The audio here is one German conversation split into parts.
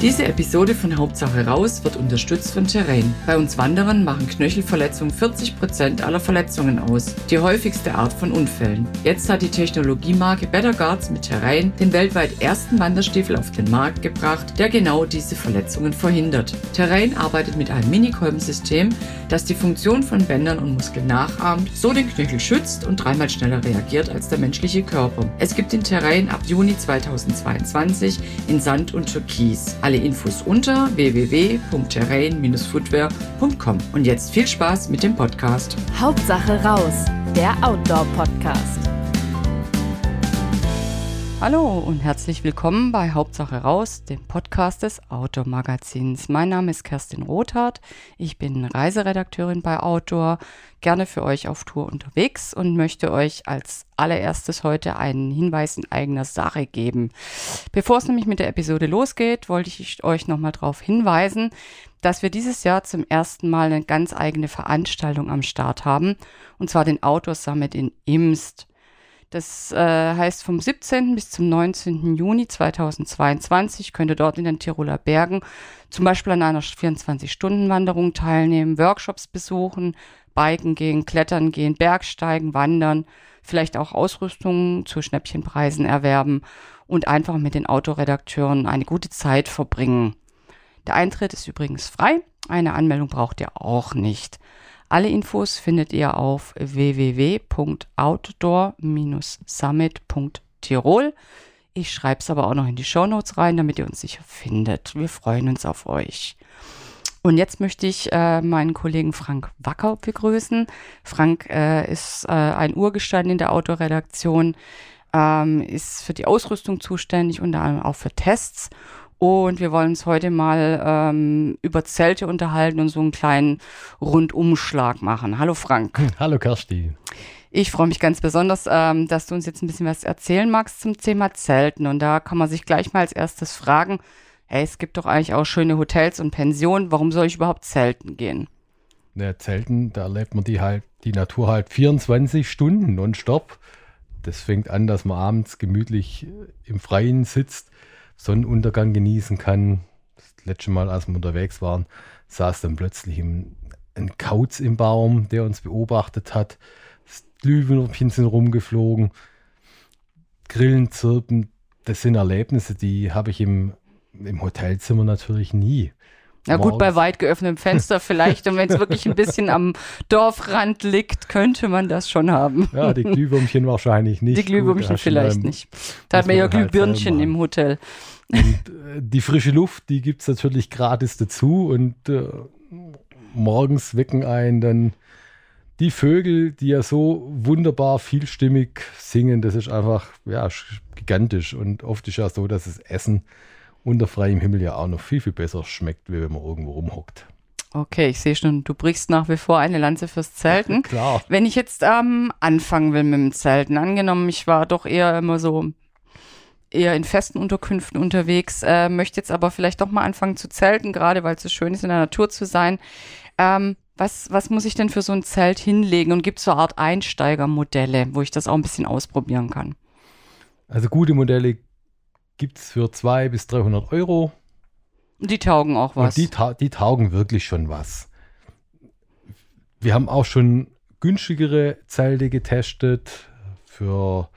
Diese Episode von Hauptsache raus wird unterstützt von Terrain. Bei uns Wanderern machen Knöchelverletzungen 40% aller Verletzungen aus, die häufigste Art von Unfällen. Jetzt hat die Technologiemarke Better Guards mit Terrain den weltweit ersten Wanderstiefel auf den Markt gebracht, der genau diese Verletzungen verhindert. Terrain arbeitet mit einem Minikolbensystem, das die Funktion von Bändern und Muskeln nachahmt, so den Knöchel schützt und dreimal schneller reagiert als der menschliche Körper. Es gibt den Terrain ab Juni 2022 in Sand und Türkis. Alle Infos unter www.terrain-footwear.com. Und jetzt viel Spaß mit dem Podcast. Hauptsache raus, der Outdoor-Podcast. Hallo und herzlich willkommen bei Hauptsache raus, dem Podcast des Outdoor Magazins. Mein Name ist Kerstin Rothardt. Ich bin Reiseredakteurin bei Outdoor, gerne für euch auf Tour unterwegs und möchte euch als allererstes heute einen Hinweis in eigener Sache geben. Bevor es nämlich mit der Episode losgeht, wollte ich euch nochmal darauf hinweisen, dass wir dieses Jahr zum ersten Mal eine ganz eigene Veranstaltung am Start haben, und zwar den Outdoor Summit in Imst. Das äh, heißt, vom 17. bis zum 19. Juni 2022 könnt ihr dort in den Tiroler Bergen zum Beispiel an einer 24-Stunden-Wanderung teilnehmen, Workshops besuchen, Biken gehen, Klettern gehen, Bergsteigen, Wandern, vielleicht auch Ausrüstung zu Schnäppchenpreisen erwerben und einfach mit den Autoredakteuren eine gute Zeit verbringen. Der Eintritt ist übrigens frei, eine Anmeldung braucht ihr auch nicht. Alle Infos findet ihr auf www.outdoor-summit.tirol. Ich schreibe es aber auch noch in die Shownotes rein, damit ihr uns sicher findet. Wir freuen uns auf euch. Und jetzt möchte ich äh, meinen Kollegen Frank Wacker begrüßen. Frank äh, ist äh, ein Urgestein in der Autoredaktion, ähm, ist für die Ausrüstung zuständig, unter anderem auch für Tests und wir wollen uns heute mal ähm, über Zelte unterhalten und so einen kleinen Rundumschlag machen. Hallo Frank. Hallo Kersti. Ich freue mich ganz besonders, ähm, dass du uns jetzt ein bisschen was erzählen magst zum Thema Zelten. Und da kann man sich gleich mal als erstes fragen, hey, es gibt doch eigentlich auch schöne Hotels und Pensionen, warum soll ich überhaupt zelten gehen? Ja, Zelten, da erlebt man die halt, die Natur halt 24 Stunden nonstop. Das fängt an, dass man abends gemütlich im Freien sitzt Sonnenuntergang genießen kann. Das letzte Mal, als wir unterwegs waren, saß dann plötzlich ein, Kauz im Baum, der uns beobachtet hat. Glühwürmchen sind rumgeflogen. Grillen zirpen. Das sind Erlebnisse, die habe ich im, im Hotelzimmer natürlich nie. Na gut, bei weit geöffnetem Fenster vielleicht. Und wenn es wirklich ein bisschen am Dorfrand liegt, könnte man das schon haben. Ja, die Glühwürmchen wahrscheinlich nicht. Die Glühwürmchen gut, vielleicht nicht. Da hat man ja halt Glühbirnchen im Hotel. Und äh, die frische Luft, die gibt es natürlich gratis dazu. Und äh, morgens wecken einen dann die Vögel, die ja so wunderbar vielstimmig singen. Das ist einfach ja, gigantisch. Und oft ist ja so, dass das Essen unter freiem Himmel ja auch noch viel, viel besser schmeckt, wie wenn man irgendwo rumhockt. Okay, ich sehe schon, du brichst nach wie vor eine Lanze fürs Zelten. Klar. Wenn ich jetzt ähm, anfangen will mit dem Zelten, angenommen, ich war doch eher immer so eher in festen Unterkünften unterwegs, äh, möchte jetzt aber vielleicht doch mal anfangen zu zelten, gerade weil es so schön ist, in der Natur zu sein. Ähm, was, was muss ich denn für so ein Zelt hinlegen und gibt es so eine Art Einsteigermodelle, wo ich das auch ein bisschen ausprobieren kann? Also gute Modelle gibt es für 200 bis 300 Euro. Die taugen auch was. Und die, ta die taugen wirklich schon was. Wir haben auch schon günstigere Zelte getestet für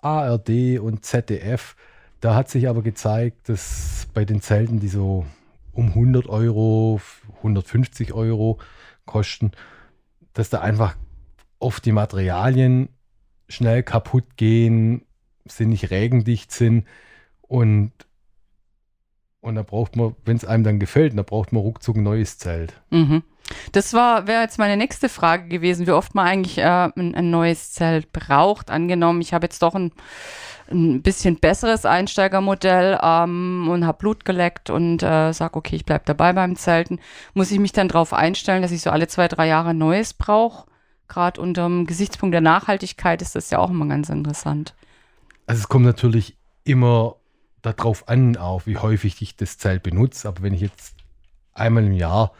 ARD und ZDF. Da hat sich aber gezeigt, dass bei den Zelten, die so um 100 Euro, 150 Euro kosten, dass da einfach oft die Materialien schnell kaputt gehen, sie nicht regendicht sind und und da braucht man, wenn es einem dann gefällt, da braucht man ruckzuck ein neues Zelt. Mhm. Das wäre jetzt meine nächste Frage gewesen, wie oft man eigentlich äh, ein, ein, neues Zelt braucht. Angenommen, ich habe jetzt doch ein, ein bisschen besseres Einsteigermodell ähm, und habe Blut geleckt und äh, sage, okay, ich bleibe dabei beim Zelten. Muss ich mich dann darauf einstellen, dass ich so alle zwei, drei Jahre ein neues brauche? Gerade unter dem Gesichtspunkt der Nachhaltigkeit ist das ja auch immer ganz interessant. Also es kommt natürlich immer darauf an, auch wie häufig ich das Zelt benutze. Aber wenn ich jetzt einmal im Jahr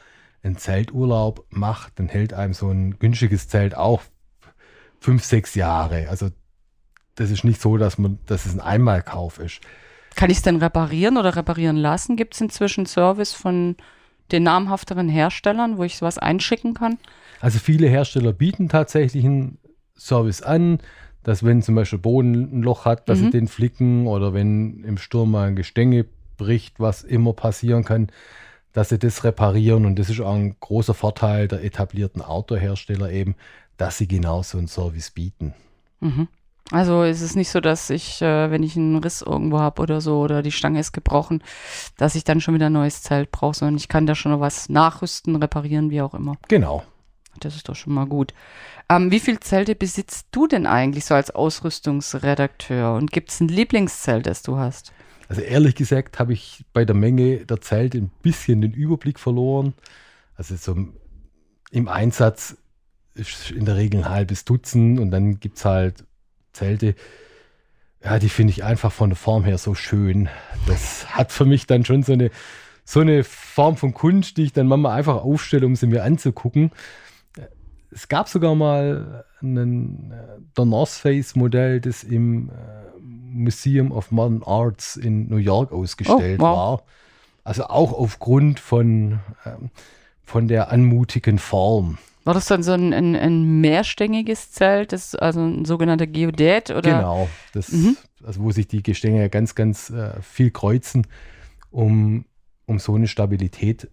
einen Zelturlaub mache, dann hält einem so ein günstiges Zelt auch fünf, sechs Jahre. Also das ist nicht so, dass man, dass es ein Einmalkauf ist. Kann ich es denn reparieren oder reparieren lassen? Gibt es inzwischen Service von den namhafteren Herstellern, wo ich sowas einschicken kann? Also viele Hersteller bieten tatsächlich einen Service an, dass wenn zum Beispiel Boden ein Loch hat, dass Mhm. sie den flicken oder wenn im Sturm mal ein Gestänge bricht, was immer passieren kann, dass sie das reparieren. Und das ist auch ein großer Vorteil der etablierten Outdoor-Hersteller eben, dass sie genau so einen Service bieten. Mhm. Also ist es nicht so, dass ich, äh, wenn ich einen Riss irgendwo habe oder so oder die Stange ist gebrochen, dass ich dann schon wieder ein neues Zelt brauche, sondern ich kann da schon noch was nachrüsten, reparieren, wie auch immer. Genau. Das ist doch schon mal gut. Ähm, wie viele Zelte besitzt du denn eigentlich so als Ausrüstungsredakteur? Und gibt es ein Lieblingszelt, das du hast? Also ehrlich gesagt habe ich bei der Menge der Zelte ein bisschen den Überblick verloren. Also so im Einsatz ist in der Regel ein halbes Dutzend und dann gibt es halt Zelte, ja, die finde ich einfach von der Form her so schön. Das hat für mich dann schon so eine, so eine Form von Kunst, die ich dann manchmal einfach aufstelle, um sie mir anzugucken. Es gab sogar mal einen, äh, der North Face Modell, das im äh, Museum of Modern Arts in New York ausgestellt Oh, wow. war. Also auch aufgrund von, ähm, von der anmutigen Form. War das dann so ein, ein, ein mehrstängiges Zelt, das, also ein sogenannter Geodät? Oder? Genau, das, Mhm. also wo sich die Gestänge ganz, ganz äh, viel kreuzen, um, um so eine Stabilität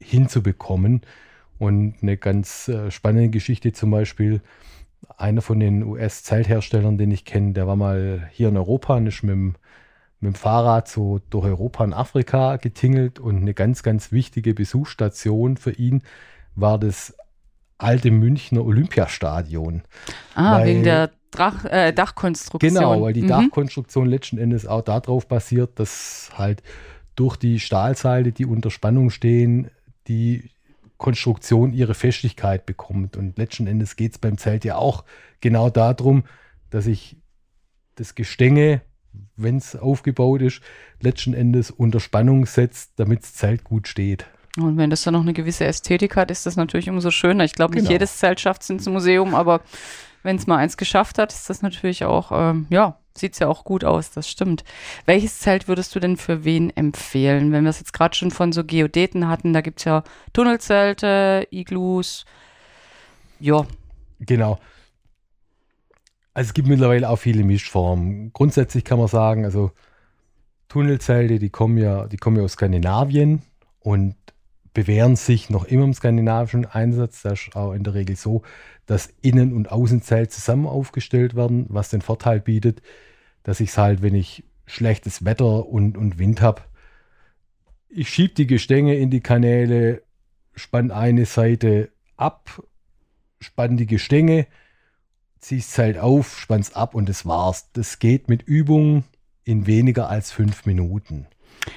hinzubekommen. Und eine ganz äh, spannende Geschichte zum Beispiel, einer von den US-Zeltherstellern, den ich kenne, der war mal hier in Europa und ist mit dem, mit dem Fahrrad so durch Europa und Afrika getingelt und eine ganz, ganz wichtige Besuchsstation für ihn war das alte Münchner Olympiastadion. Ah, Weil- wegen der Drach, äh, Dachkonstruktion. Genau, weil die Mhm. Dachkonstruktion letzten Endes auch darauf basiert, dass halt durch die Stahlseile, die unter Spannung stehen, die Konstruktion ihre Festigkeit bekommt. Und letzten Endes geht es beim Zelt ja auch genau darum, dass ich das Gestänge, wenn es aufgebaut ist, letzten Endes unter Spannung setzt, damit das Zelt gut steht. Und wenn das dann noch eine gewisse Ästhetik hat, ist das natürlich umso schöner. Ich glaube, nicht Genau. jedes Zelt schafft es ins Museum, aber wenn es mal eins geschafft hat, ist das natürlich auch, ähm, ja, sieht es ja auch gut aus, das stimmt. Welches Zelt würdest du denn für wen empfehlen? Wenn wir es jetzt gerade schon von so Geodäten hatten, da gibt es ja Tunnelzelte, Iglus, ja, Genau. Also es gibt mittlerweile auch viele Mischformen. Grundsätzlich kann man sagen, also Tunnelzelte, die kommen ja, die kommen ja aus Skandinavien und bewähren sich noch immer im skandinavischen Einsatz. Das ist auch in der Regel so, dass Innen- und Außenzelt zusammen aufgestellt werden, was den Vorteil bietet, dass ich es halt, wenn ich schlechtes Wetter und, und Wind habe, ich schiebe die Gestänge in die Kanäle, spann eine Seite ab, spann die Gestänge, zieh's Zelt auf, spann's ab und das war's. Das geht mit Übung in weniger als fünf Minuten.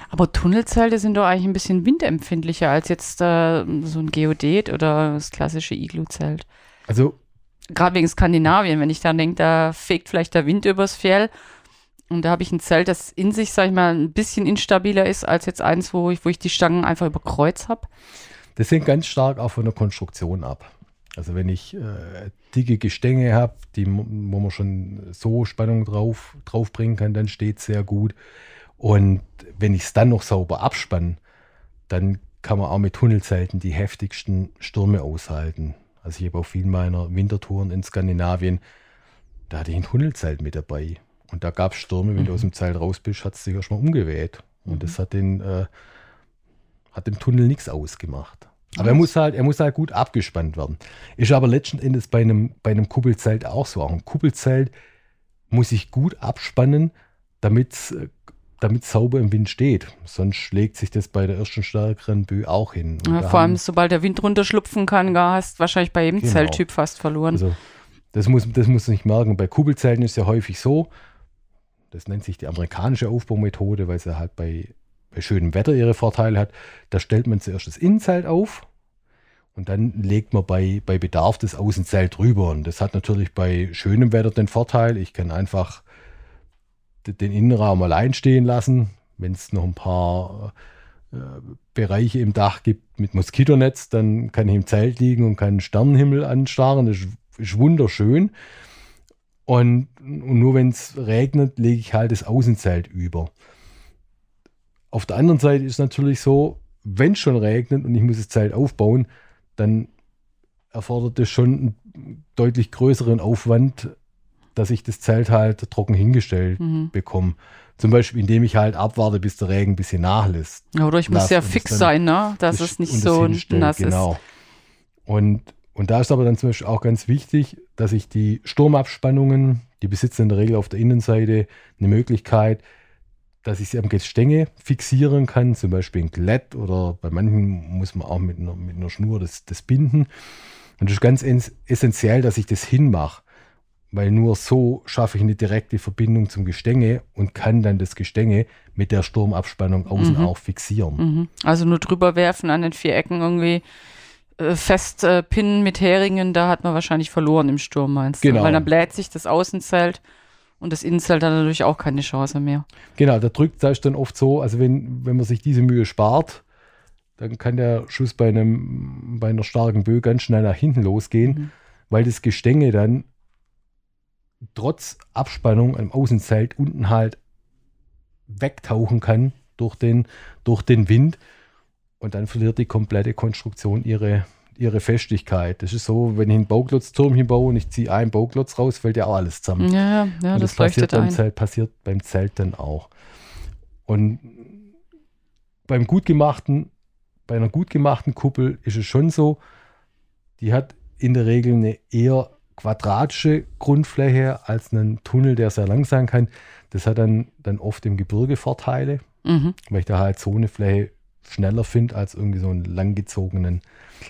Aber Tunnelzelte sind doch eigentlich ein bisschen windempfindlicher als jetzt äh, so ein Geodät oder das klassische Iglu-Zelt. Also Gerade wegen Skandinavien, wenn ich dann denke, da fegt vielleicht der Wind übers Fjell und da habe ich ein Zelt, das in sich, sag ich mal, ein bisschen instabiler ist als jetzt eins, wo ich, wo ich die Stangen einfach über Kreuz habe. das hängt ganz stark auch von der Konstruktion ab. Also wenn ich äh, dicke Gestänge habe, wo man schon so Spannung drauf, drauf bringen kann, dann steht sehr gut. Und wenn ich es dann noch sauber abspanne, dann kann man auch mit Tunnelzelten die heftigsten Stürme aushalten. Also ich habe auf vielen meiner Wintertouren in Skandinavien, da hatte ich ein Tunnelzelt mit dabei. Und da gab es Stürme, wenn du aus dem Zelt raus bist, hat es sich erstmal umgeweht. Und das hat den, äh, hat dem Tunnel nichts ausgemacht. Aber er muss halt, er muss halt gut abgespannt werden. Ist aber letzten Endes bei einem, bei einem Kuppelzelt auch so. Auch ein Kuppelzelt muss ich gut abspannen, damit es sauber im Wind steht. Sonst schlägt sich das bei der ersten stärkeren Böe auch hin. Ja, vor allem, sobald der Wind runterschlupfen kann, gar hast wahrscheinlich bei jedem Genau. Zelttyp fast verloren. Also, das muss, das muss man nicht merken. Bei Kuppelzelten ist es ja häufig so, das nennt sich die amerikanische Aufbaumethode, weil sie halt bei, bei schönem Wetter ihre Vorteile hat. Da stellt man zuerst das Innenzelt auf und dann legt man bei, bei Bedarf das Außenzelt drüber. Und das hat natürlich bei schönem Wetter den Vorteil, ich kann einfach den Innenraum allein stehen lassen. Wenn es noch ein paar äh, Bereiche im Dach gibt mit Moskitonetz, dann kann ich im Zelt liegen und kann Sternenhimmel anstarren. Das ist, wunderschön. Und, und nur wenn es regnet, lege ich halt das Außenzelt über. auf der anderen Seite ist natürlich so, wenn es schon regnet und ich muss das Zelt aufbauen, dann erfordert es schon einen deutlich größeren Aufwand, dass ich das Zelt halt trocken hingestellt Mhm. bekomme. Zum Beispiel, indem ich halt abwarte, bis der Regen ein bisschen nachlässt. Oder ich muss ja fix dann sein, ne? Dass das- es nicht so nass genau. ist. Und, und da ist aber dann zum Beispiel auch ganz wichtig, dass ich die Sturmabspannungen, die besitzen in der Regel auf der Innenseite eine Möglichkeit, dass ich sie am Gestänge fixieren kann, zum Beispiel ein Glätt oder bei manchen muss man auch mit einer, mit einer Schnur das, das binden. Und das ist ganz ess- essentiell, dass ich das hinmache, weil nur so schaffe ich eine direkte Verbindung zum Gestänge und kann dann das Gestänge mit der Sturmabspannung außen Mhm. auch fixieren. Mhm. Also nur drüber werfen an den vier Ecken irgendwie äh, fest äh, pinnen mit Heringen, da hat man wahrscheinlich verloren im Sturm, meinst du? Genau. Weil dann bläht sich das Außenzelt und das Innenzelt hat natürlich auch keine Chance mehr. Genau, da drückt, ist dann oft so, also wenn, wenn man sich diese Mühe spart, dann kann der Schuss bei einem, bei einer starken Böe ganz schnell nach hinten losgehen, Mhm. weil das Gestänge dann trotz Abspannung am Außenzelt unten halt wegtauchen kann durch den, durch den Wind und dann verliert die komplette Konstruktion ihre, ihre Festigkeit. Das ist so, wenn ich einen Bauklotzturm hinbaue und ich ziehe einen Bauklotz raus, fällt ja auch alles zusammen. Ja, ja, Und das, passiert leuchtet beim. Zelt, passiert beim Zelt dann auch. Und beim gut gemachten, bei einer gut gemachten Kuppel ist es schon so, die hat in der Regel eine eher quadratische Grundfläche als einen Tunnel, der sehr lang sein kann. Das hat dann, dann oft im Gebirge Vorteile, Mhm. weil ich da halt so eine Fläche schneller finde als irgendwie so einen langgezogenen,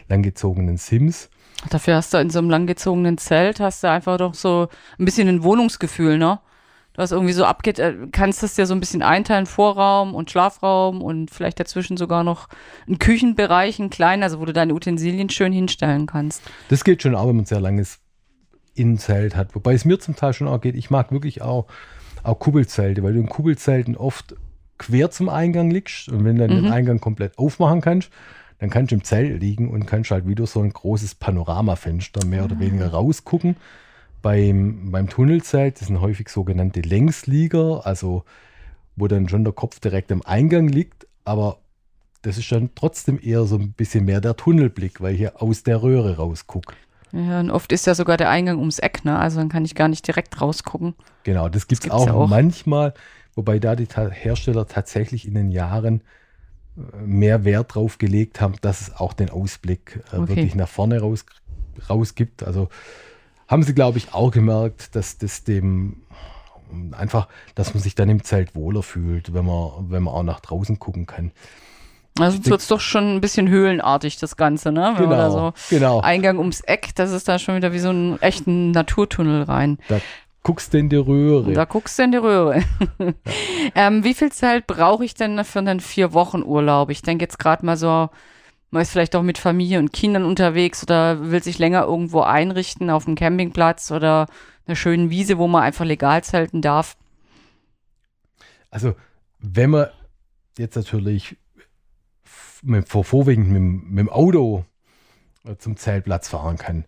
langgezogenen Sims. Dafür hast du in so einem langgezogenen Zelt, hast du einfach doch so ein bisschen ein Wohnungsgefühl, ne? Du hast irgendwie so abgeht, äh, kannst das dir so ein bisschen einteilen, Vorraum und Schlafraum und vielleicht dazwischen sogar noch einen Küchenbereich, einen kleinen, also wo du deine Utensilien schön hinstellen kannst. Das geht schon auch, wenn man sehr langes Innenzelt hat. Wobei es mir zum Teil schon auch geht, ich mag wirklich auch, auch Kuppelzelte, weil du in Kuppelzelten oft quer zum Eingang liegst und wenn du dann Mhm. den Eingang komplett aufmachen kannst, dann kannst du im Zelt liegen und kannst halt wieder so ein großes Panoramafenster mehr oder weniger rausgucken. Beim, beim Tunnelzelt, das sind häufig sogenannte Längslieger, also wo dann schon der Kopf direkt am Eingang liegt, aber das ist dann trotzdem eher so ein bisschen mehr der Tunnelblick, weil ich hier aus der Röhre rausgucke. Ja, und oft ist ja sogar der Eingang ums Eck, ne? Also dann kann ich gar nicht direkt rausgucken. Genau, das gibt es auch, ja auch. manchmal, wobei da die Ta- Hersteller tatsächlich in den Jahren äh, mehr Wert drauf gelegt haben, dass es auch den Ausblick äh, Okay. wirklich nach vorne raus, raus gibt. Also haben sie, glaube ich, auch gemerkt, dass das dem einfach, dass man sich dann im Zelt wohler fühlt, wenn man, wenn man auch nach draußen gucken kann. Also sonst wird's doch schon ein bisschen höhlenartig, das Ganze, ne? Wenn man da so genau. Eingang ums Eck, das ist da schon wieder wie so ein echten Naturtunnel rein. Da guckst du in die Röhre. Da guckst du in die Röhre. ähm, wie viel Zeit brauche ich denn für einen vier Wochen Urlaub? Ich denke jetzt gerade mal so, man ist vielleicht auch mit Familie und Kindern unterwegs oder will sich länger irgendwo einrichten auf einem Campingplatz oder einer schönen Wiese, wo man einfach legal zelten darf. Also, wenn man jetzt natürlich mit, vor vorwiegend mit, dem- mit dem Auto äh, zum Zeltplatz fahren kann,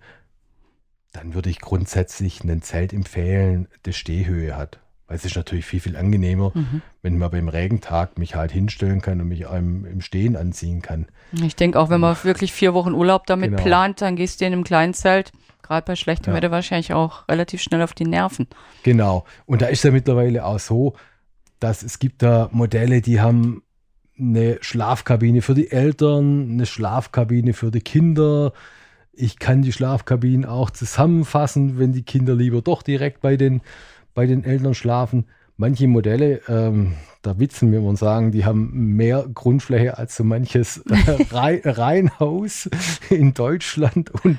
dann würde ich grundsätzlich ein Zelt empfehlen, das Stehhöhe hat. Weil es ist natürlich viel, viel angenehmer, Mhm. wenn man beim Regentag mich halt hinstellen kann und mich im, im Stehen anziehen kann. Ich denke auch, wenn man wirklich vier Wochen Urlaub damit Genau. plant, dann gehst du in einem kleinen Zelt, gerade bei schlechtem Ja. Wetter wahrscheinlich auch relativ schnell auf die Nerven. Genau. Und da ist ja mittlerweile auch so, dass es gibt da Modelle, die haben eine Schlafkabine für die Eltern, eine Schlafkabine für die Kinder. Ich kann die Schlafkabinen auch zusammenfassen, wenn die Kinder lieber doch direkt bei den, bei den Eltern schlafen. Manche Modelle, ähm, da witzen wir und sagen, die haben mehr Grundfläche als so manches äh, Rei- Reihenhaus in Deutschland und,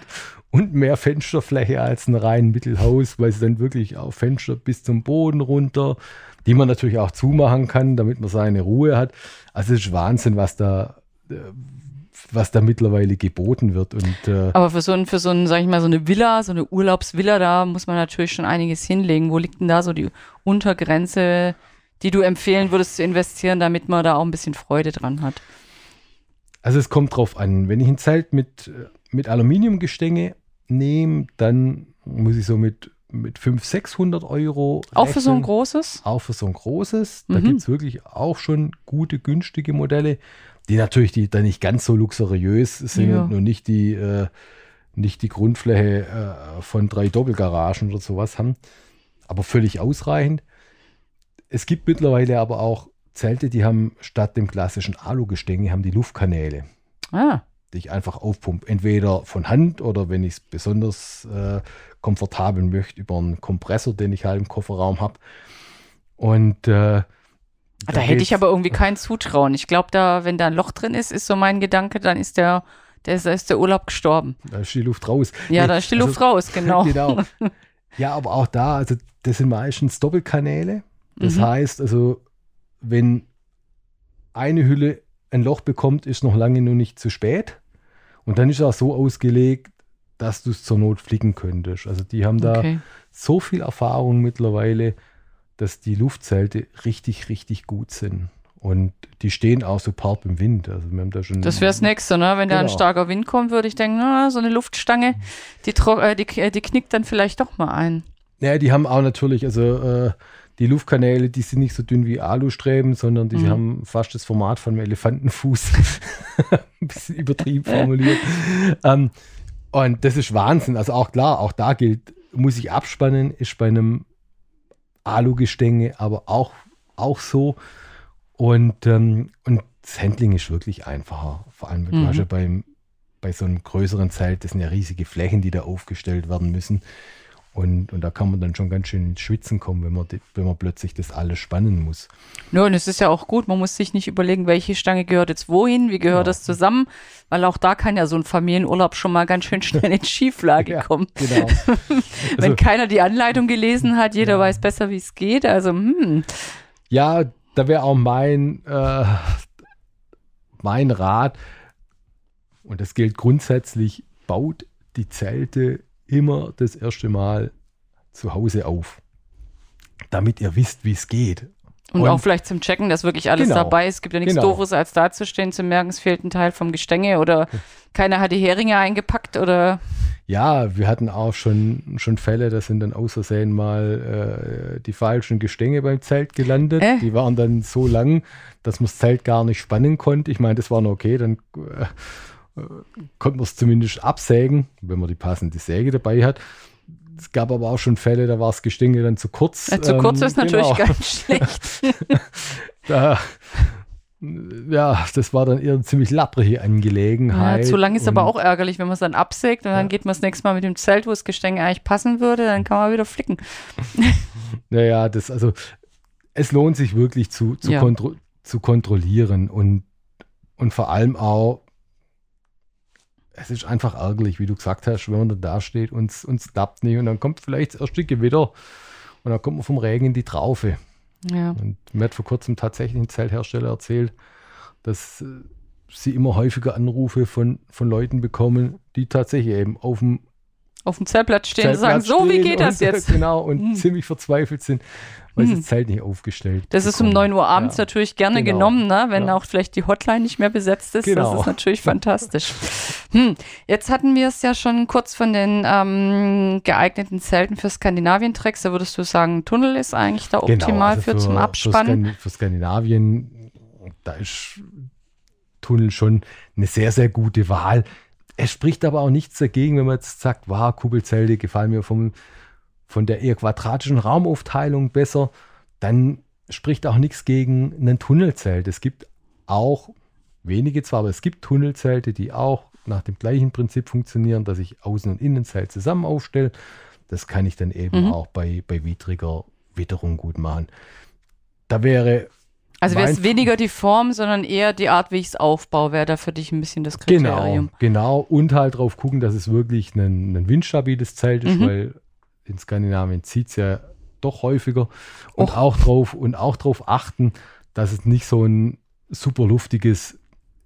und mehr Fensterfläche als ein rein Mittelhaus, weil sie dann wirklich auch Fenster bis zum Boden runter, die man natürlich auch zumachen kann, damit man seine Ruhe hat. Also es ist Wahnsinn, was da, äh, was da mittlerweile geboten wird. Und äh, Aber für so ein, für so ein, sag ich mal, so eine Villa, so eine Urlaubsvilla, da muss man natürlich schon einiges hinlegen. Wo liegt denn da so die Untergrenze, die du empfehlen würdest zu investieren, damit man da auch ein bisschen Freude dran hat? Also es kommt drauf an. Wenn ich ein Zelt mit, mit Aluminiumgestänge nehme, dann muss ich so mit mit 500, 600 Euro. Auch für so ein großes? Auch für so ein großes. Da Mhm. gibt es wirklich auch schon gute, günstige Modelle, die natürlich die, dann nicht ganz so luxuriös sind Ja. und nur nicht die, äh, nicht die Grundfläche äh, von drei Doppelgaragen oder sowas haben. Aber völlig ausreichend. Es gibt mittlerweile aber auch Zelte, die haben statt dem klassischen Alugestänge, haben die Luftkanäle Ah, die ich einfach aufpumpe. Entweder von Hand oder wenn ich es besonders äh, komfortabel möchte, über einen Kompressor, den ich halt im Kofferraum habe. Und äh, da, hätte ich aber irgendwie kein Zutrauen. Ich glaube, da, wenn da ein Loch drin ist, ist so mein Gedanke, dann ist der, der ist, da ist der Urlaub gestorben. Da ist die Luft raus. Ja, Nee, da ist die also- Luft raus, genau. genau. Ja, aber auch da, also das sind meistens Doppelkanäle. Das Mhm. heißt, also wenn eine Hülle ein Loch bekommt, ist noch lange noch nicht zu spät. Und dann ist er auch so ausgelegt, dass du es zur Not flicken könntest. Also die haben da Okay. so viel Erfahrung mittlerweile, dass die Luftzelte richtig, richtig gut sind. Und die stehen auch superb im Wind. Also wir haben da schon Das wäre das Nächste, ne? Wenn da ein Genau. starker Wind kommt, würde ich denken, na, so eine Luftstange, die, äh, die, äh, die knickt dann vielleicht doch mal ein. Ja, die haben auch natürlich, also äh, die Luftkanäle, die sind nicht so dünn wie Alustreben, sondern die Mhm. haben fast das Format von einem Elefantenfuß. Ein bisschen übertrieben formuliert. ähm, und das ist Wahnsinn. Also auch klar, auch da gilt, muss ich abspannen, ist bei einem Alugestänge aber auch, auch so. Und, ähm, und das Handling ist wirklich einfacher. Vor allem, Mhm. beim, bei so einem größeren Zelt, das sind ja riesige Flächen, die da aufgestellt werden müssen. Und, und da kann man dann schon ganz schön ins Schwitzen kommen, wenn man, wenn man plötzlich das alles spannen muss. Ja, und es ist ja auch gut, man muss sich nicht überlegen, welche Stange gehört jetzt wohin, wie gehört Genau. das zusammen, weil auch da kann ja so ein Familienurlaub schon mal ganz schön schnell in Schieflage Ja, kommen. Genau. Wenn Also, keiner die Anleitung gelesen hat, jeder Ja. weiß besser, wie es geht. Also, hm, ja, da wäre auch mein, äh, mein Rat, und das gilt grundsätzlich, baut die Zelte immer das erste Mal zu Hause auf, damit ihr wisst, wie es geht. und, Und- auch vielleicht zum Checken, dass wirklich alles Genau. dabei ist. Es gibt ja nichts Genau. Doofes, als dazustehen, zu merken, es fehlt ein Teil vom Gestänge oder keiner hat die Heringe eingepackt oder Ja, wir hatten auch schon, schon Fälle, da sind dann aus Versehen mal äh, die falschen Gestänge beim Zelt gelandet. Äh? Die waren dann so lang, dass man das Zelt gar nicht spannen konnte. Ich meine, das war noch okay, dann äh, konnte man es zumindest absägen, wenn man die passende Säge dabei hat. Es gab aber auch schon Fälle, da war das Gestänge dann zu kurz. äh, zu kurz Ähm, ist natürlich genau. ganz schlecht. Da, ja, das war dann eher eine ziemlich lapprige Ja, Angelegenheit. zu lang ist aber auch ärgerlich, wenn man es dann absägt und dann Ja. geht man das nächste Mal mit dem Zelt, wo das Gestänge eigentlich passen würde, dann kann man wieder flicken. Naja, das, also, es lohnt sich wirklich zu, zu, Ja. kontro zu kontrollieren und, und vor allem auch, es ist einfach ärgerlich, wie du gesagt hast, wenn man da steht und es dappt nicht und dann kommt vielleicht das erste Gewitter und dann kommt man vom Regen in die Traufe. Ja. Und mir hat vor kurzem tatsächlich ein Zelthersteller erzählt, dass äh, sie immer häufiger Anrufe von, von Leuten bekommen, die tatsächlich eben auf dem Auf dem Zeltplatz stehen und sagen, so, wie geht das jetzt? Genau, und Hm. ziemlich verzweifelt sind, weil sie Hm. das Zelt nicht aufgestellt Das ist um bekommen. 9 Uhr abends Ja. natürlich gerne Genau. genommen, ne? wenn Ja. auch vielleicht die Hotline nicht mehr besetzt ist. Genau. Das ist natürlich fantastisch. Hm. Jetzt hatten wir es ja schon kurz von den ähm, geeigneten Zelten für Skandinavien-Tracks. Da würdest du sagen, Tunnel ist eigentlich da Genau, optimal also für, zum Abspannen. Für, Skan- für Skandinavien, da ist Tunnel schon eine sehr, sehr gute Wahl. Es spricht aber auch nichts dagegen, wenn man jetzt sagt, wow, Kugelzelte gefallen mir vom, von der eher quadratischen Raumaufteilung besser, dann spricht auch nichts gegen ein Tunnelzelt. Es gibt auch wenige zwar, aber es gibt Tunnelzelte, die auch nach dem gleichen Prinzip funktionieren, dass ich Außen- und Innenzelt zusammen aufstelle. Das kann ich dann eben Mhm. auch bei, bei widriger Witterung gut machen. Da wäre Also wäre es weniger die Form, sondern eher die Art, wie ich es aufbaue, wäre da für dich ein bisschen das Genau, Kriterium. genau. Und halt drauf gucken, dass es wirklich ein, ein windstabiles Zelt ist, Mhm. weil in Skandinavien zieht es ja doch häufiger. Und Och. auch drauf und auch drauf achten, dass es nicht so ein super luftiges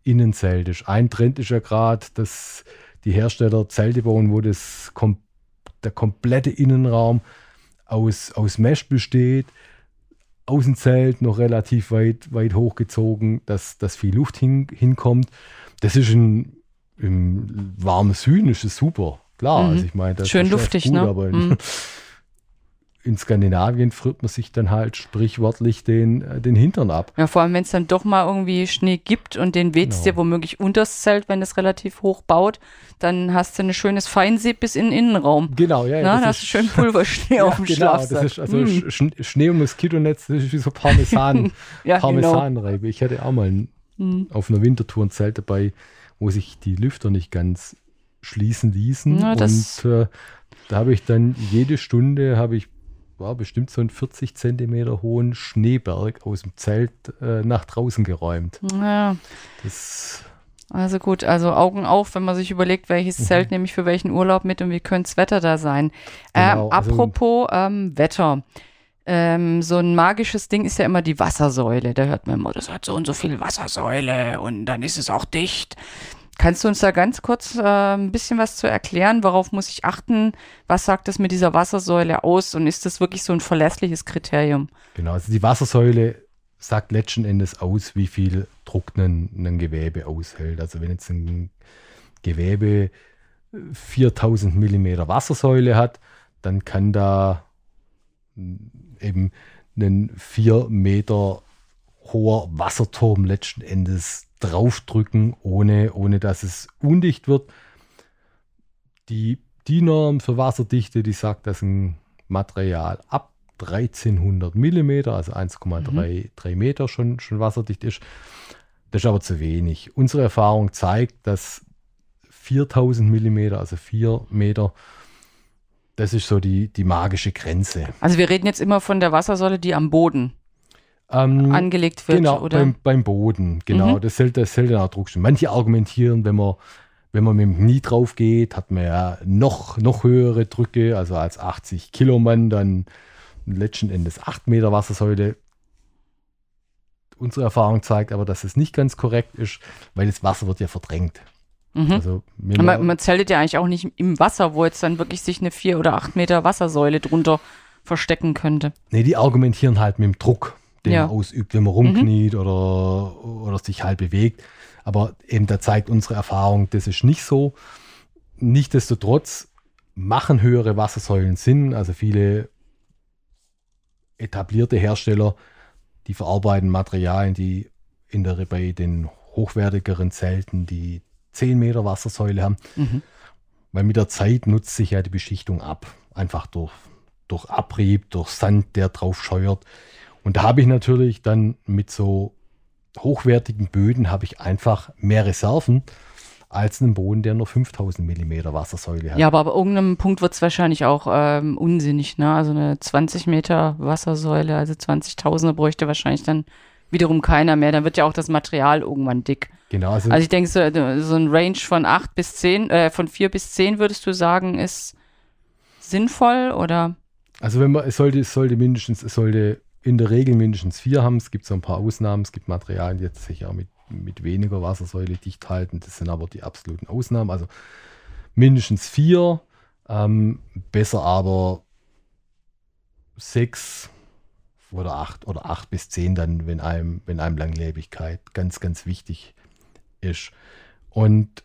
Innenzelt ist. Ein Trend ist ja gerade, dass die Hersteller Zelte bauen, wo das kom der komplette Innenraum aus, aus Mesh besteht. Außenzelt noch relativ weit, weit hochgezogen, dass, dass viel Luft hin, hinkommt. Das ist ein, im warmen Süden ist es super. Klar, Mhm. also ich meine, das Schön ist luftig, gut, ne? Aber in, Mhm. in Skandinavien friert man sich dann halt sprichwörtlich den, äh, den Hintern ab. Ja, vor allem, wenn es dann doch mal irgendwie Schnee gibt und den weht genau. dir womöglich unters Zelt, wenn es relativ hoch baut, dann hast du ein schönes Feinsieb bis in den Innenraum. Genau, ja. Na, da hast du schön Pulverschnee ja, auf dem genau, Schlafsack. Das ist also mm. Schnee- und Moskitonetz, das ist wie so Parmesan, ja, genau. Parmesanreibe. Genau. Ich hatte auch mal ein, mm. auf einer Wintertour ein Zelt dabei, wo sich die Lüfter nicht ganz schließen ließen. Ja, und äh, da habe ich dann jede Stunde habe ich war bestimmt so ein 40 Zentimeter hohen Schneeberg aus dem Zelt äh, nach draußen geräumt. Ja. Das also gut, also Augen auf, wenn man sich überlegt, welches mhm. Zelt nehme ich für welchen Urlaub mit und wie könnte das Wetter da sein. Genau, ähm, apropos ähm, Wetter. Ähm, so ein magisches Ding ist ja immer die Wassersäule. Da hört man immer, das hat so und so viel Wassersäule und dann ist es auch dicht. Kannst du uns da ganz kurz äh, ein bisschen was zu erklären? Worauf muss ich achten? Was sagt das mit dieser Wassersäule aus? Und ist das wirklich so ein verlässliches Kriterium? Genau, also die Wassersäule sagt letzten Endes aus, wie viel Druck ein, ein Gewebe aushält. Also wenn jetzt ein Gewebe 4000 Millimeter Wassersäule hat, dann kann da eben ein 4 Meter hoher Wasserturm letzten Endes draufdrücken, ohne, ohne dass es undicht wird. Die DIN-Norm für Wasserdichte, die sagt, dass ein Material ab 1300 mm, also 1,3 mhm. Meter schon, schon wasserdicht ist. Das ist aber zu wenig. Unsere Erfahrung zeigt, dass 4000 mm, also 4 Meter, das ist so die, die magische Grenze. Also wir reden jetzt immer von der Wassersäule, die am Boden ähm, angelegt wird, genau, oder? Beim, beim Boden, genau. Mhm. Das hält, das hält auch Druck. Manche argumentieren, wenn man, wenn man mit dem Knie drauf geht, hat man ja noch, noch höhere Drücke, also als 80 Kilo Mann dann letzten Endes 8 Meter Wassersäule. Unsere Erfahrung zeigt aber, dass es nicht ganz korrekt ist, weil das Wasser wird ja verdrängt. Mhm. Also, man, man zeltet ja eigentlich auch nicht im Wasser, wo jetzt dann wirklich sich eine 4 oder 8 Meter Wassersäule drunter verstecken könnte. Nee, die argumentieren halt mit dem Druck den ja. man ausübt, wenn man rumkniet mhm. oder, oder sich halt bewegt. Aber eben da zeigt unsere Erfahrung, das ist nicht so. Nichtsdestotrotz machen höhere Wassersäulen Sinn. Also viele etablierte Hersteller, die verarbeiten Materialien, die in der, bei den hochwertigeren Zelten die 10 Meter Wassersäule haben. Mhm. Weil mit der Zeit nutzt sich ja die Beschichtung ab. Einfach durch, durch Abrieb, durch Sand, der drauf scheuert. Und da habe ich natürlich dann mit so hochwertigen Böden habe ich einfach mehr Reserven als einen Boden, der nur 5000 Millimeter Wassersäule hat. Ja, aber ab irgendeinem Punkt wird es wahrscheinlich auch ähm, unsinnig. Ne? Also eine 20 Meter Wassersäule, also 20.000er bräuchte wahrscheinlich dann wiederum keiner mehr. Dann wird ja auch das Material irgendwann dick. Genau. Also, also ich denke, so, so, ein Range von 8 bis 10, äh, von 4 bis 10 würdest du sagen, ist sinnvoll oder? Also wenn man, es sollte, es sollte mindestens, es sollte in der Regel mindestens vier haben. Es gibt so ein paar Ausnahmen. Es gibt Materialien, die sich auch mit, mit weniger Wassersäule dicht halten. Das sind aber die absoluten Ausnahmen. Also mindestens vier. Ähm, besser aber sechs oder acht oder acht bis zehn dann, wenn einem, wenn einem Langlebigkeit ganz, ganz wichtig ist. Und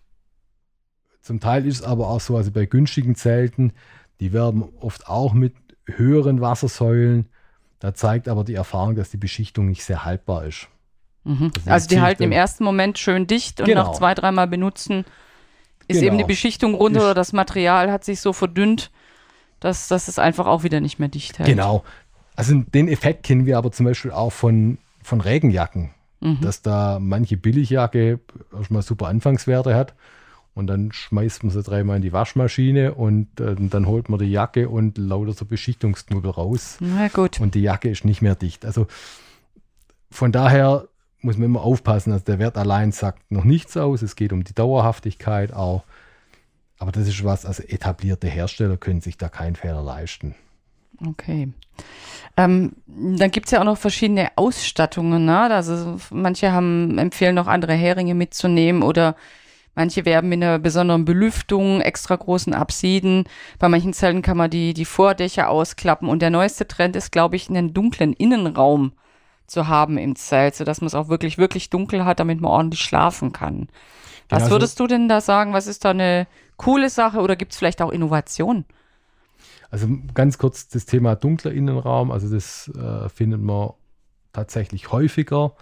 zum Teil ist es aber auch so, also bei günstigen Zelten, die werden oft auch mit höheren Wassersäulen da zeigt aber die Erfahrung, dass die Beschichtung nicht sehr haltbar ist. Mhm. Also, die halten im ersten Moment schön dicht und genau. nach zwei, dreimal benutzen ist genau. eben die Beschichtung runter oder das Material hat sich so verdünnt, dass, dass es einfach auch wieder nicht mehr dicht hält. Genau. Also den Effekt kennen wir aber zum Beispiel auch von, von Regenjacken, mhm. dass da manche Billigjacke erstmal super Anfangswerte hat und dann schmeißt man sie dreimal in die Waschmaschine und äh, dann holt man die Jacke und lauter so Beschichtungsknubbel raus. Na gut. Und die Jacke ist nicht mehr dicht. Also von daher muss man immer aufpassen. Also der Wert allein sagt noch nichts aus. Es geht um die Dauerhaftigkeit auch. Aber das ist was, also etablierte Hersteller können sich da keinen Fehler leisten. Okay. Ähm, dann gibt es ja auch noch verschiedene Ausstattungen. Ne? Also manche haben, empfehlen noch andere Heringe mitzunehmen oder Manche werben mit einer besonderen Belüftung, extra großen Apsiden. Bei manchen Zellen kann man die, die Vordächer ausklappen. Und der neueste Trend ist, glaube ich, einen dunklen Innenraum zu haben im Zelt, sodass man es auch wirklich, wirklich dunkel hat, damit man ordentlich schlafen kann. Was genau, würdest du denn da sagen? Was ist da eine coole Sache oder gibt es vielleicht auch Innovation? Also ganz kurz das Thema dunkler Innenraum, also das äh, findet man tatsächlich häufiger,